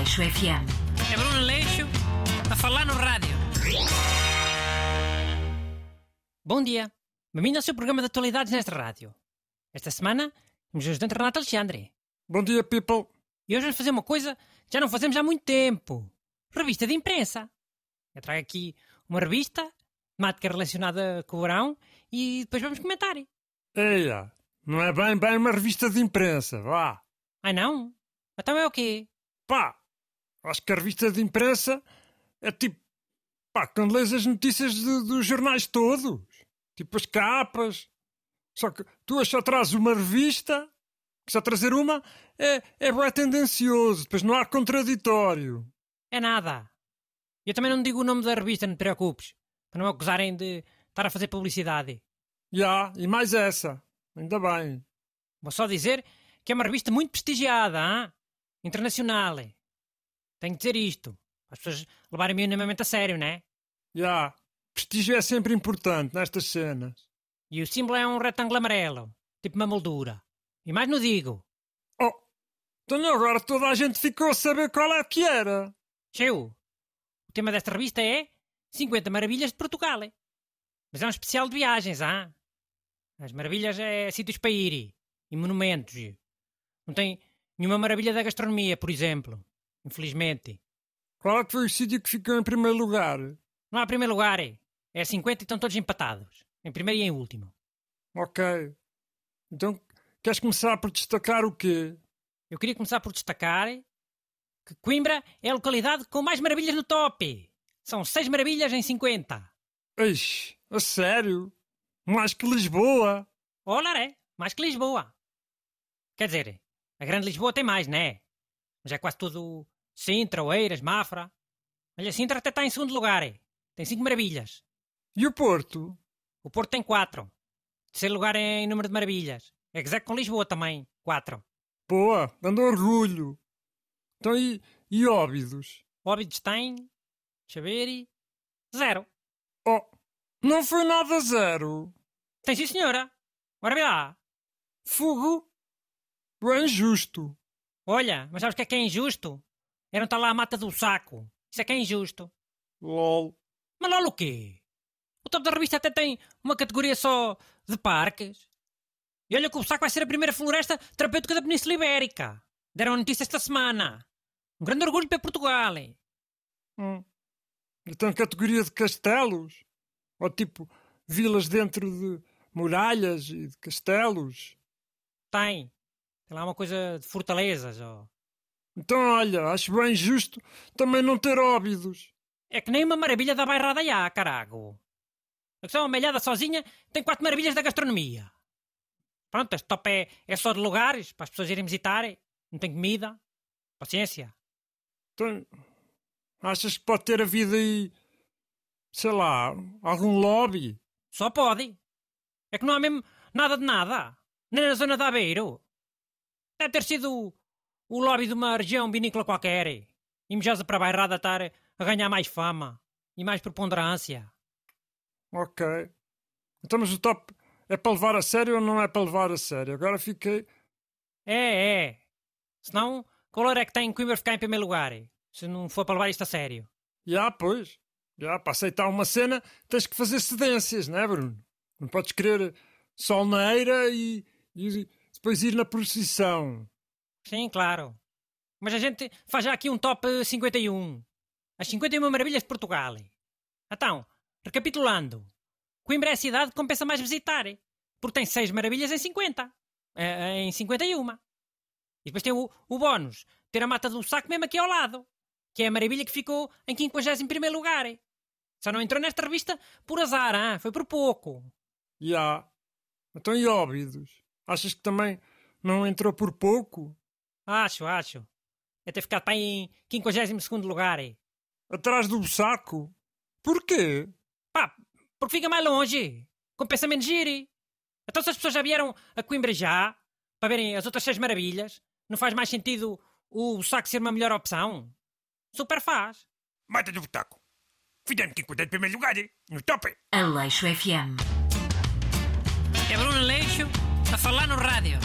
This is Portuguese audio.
Aleixo FM. É Bruno Leixo a falar no rádio. Bom dia. Bem-vindo ao seu programa de atualidades nesta rádio. Esta semana, temos o ajudante Renato Alexandre. Bom dia, people. E hoje vamos fazer uma coisa que já não fazemos há muito tempo. Revista de imprensa. Eu trago aqui uma revista, temática relacionada com o verão, e depois vamos comentar. Eia, não é bem bem uma revista de imprensa, vá. Ai não? Então é o quê? Pá, acho que a revista de imprensa é tipo, pá, quando lês as notícias de- dos jornais todos. Tipo as capas. Só que tu só trazes uma revista, que só trazer uma é, é bué tendencioso, depois não há contraditório. É nada. Eu também não digo o nome da revista, não te preocupes. Para não acusarem de estar a fazer publicidade. Já, e mais essa. Ainda bem. Vou só dizer que é uma revista muito prestigiada, hein? internacional. Tenho de dizer isto. As pessoas levarem minimamente a sério, né? Já. Prestígio é sempre importante nestas cenas. E o símbolo é um retângulo amarelo, tipo uma moldura. E mais não digo. Oh, então agora toda a gente ficou a saber qual é que era. Cheu, o tema desta revista é 50 Maravilhas de Portugal. Mas é um especial de viagens, ah? As maravilhas é sítios para ir e monumentos. Não tem nenhuma maravilha da gastronomia, por exemplo. Infelizmente. Qual é que foi o sítio que ficou em primeiro lugar? Não há primeiro lugar. É 50 e estão todos empatados. Em primeiro e em último. Ok. Então, queres começar por destacar o quê? Eu queria começar por destacar que Coimbra é a localidade com mais maravilhas no top. São 6 maravilhas em 50. Eixe, a sério? Mais que Lisboa? Olha, é. Mais que Lisboa. Quer dizer, a grande Lisboa tem mais, né? Mas é quase tudo Sintra, Oeiras, Mafra. Olha, Sintra até está em segundo lugar. é. Tem 5 maravilhas. E o Porto? O Porto tem 4. Terceiro lugar em número de maravilhas. É exato com Lisboa também. 4. Boa, dando orgulho. Então, e, e Óbidos? Óbidos tem... Deixa ver... Zero. Oh, não foi nada zero. Tem sim, senhora. Ora vê lá. Fogo? Bem justo. Olha, mas sabes o que é que é injusto? Não estar lá a mata do saco. Isso é que é injusto. Lol. Mas lá o quê? O top da revista até tem uma categoria só de parques. E olha que o saco vai ser a primeira floresta terapêutica da Península Ibérica. Deram a notícia esta semana. Um grande orgulho para Portugal. Hum. Então, categoria de castelos? Ou tipo, vilas dentro de muralhas e de castelos? Tem. Tem lá uma coisa de fortalezas. ó. Então, olha, acho bem justo também não ter óbidos. É que nem uma maravilha da bairrada já, carago. A questão amelhada sozinha tem quatro maravilhas da gastronomia. Pronto, este top é, é só de lugares para as pessoas irem visitar. Não tem comida. Paciência. Então, achas que pode ter havido aí, sei lá, algum lobby? Só pode. É que não há mesmo nada de nada. Nem na zona de Aveiro. Deve ter sido o, lobby de uma região vinícola qualquer. Invejosa para a bairrada estar a ganhar mais fama e mais preponderância. Ok. Então, mas o top é para levar a sério ou não é para levar a sério? Agora fiquei. É, é. Senão, qual hora é que tem Coimbra ficar em primeiro lugar? Se não for para levar isto a sério. Já, pois. Já, para aceitar uma cena tens que fazer cedências, não é, Bruno? Não podes querer sol na eira e, e depois ir na procissão. Sim, claro. Mas a gente faz já aqui um top 51. As 51 maravilhas de Portugal. Então, recapitulando. Coimbra é a cidade que compensa mais visitar. Porque tem 6 maravilhas em 50. Eh, em 51. E depois tem o, o bónus. Ter a mata do saco mesmo aqui ao lado. Que é a maravilha que ficou em 51 lugar. Só não entrou nesta revista por azar, hein? foi por pouco. Já. Então, e óbidos? Achas que também não entrou por pouco? Acho, acho. É ter ficado para em 52 lugar. Atrás do saco? Porquê? Pá, porque fica mais longe. Compensa menos ir. Então se as pessoas já vieram a Coimbra já, para verem as outras seis maravilhas, não faz mais sentido o saco ser uma melhor opção? Super faz. Mata do Botaco. Fizemos que encontrar em primeiro lugar, hein? no top. Aleixo FM. É Bruno Leixo a falar no rádio.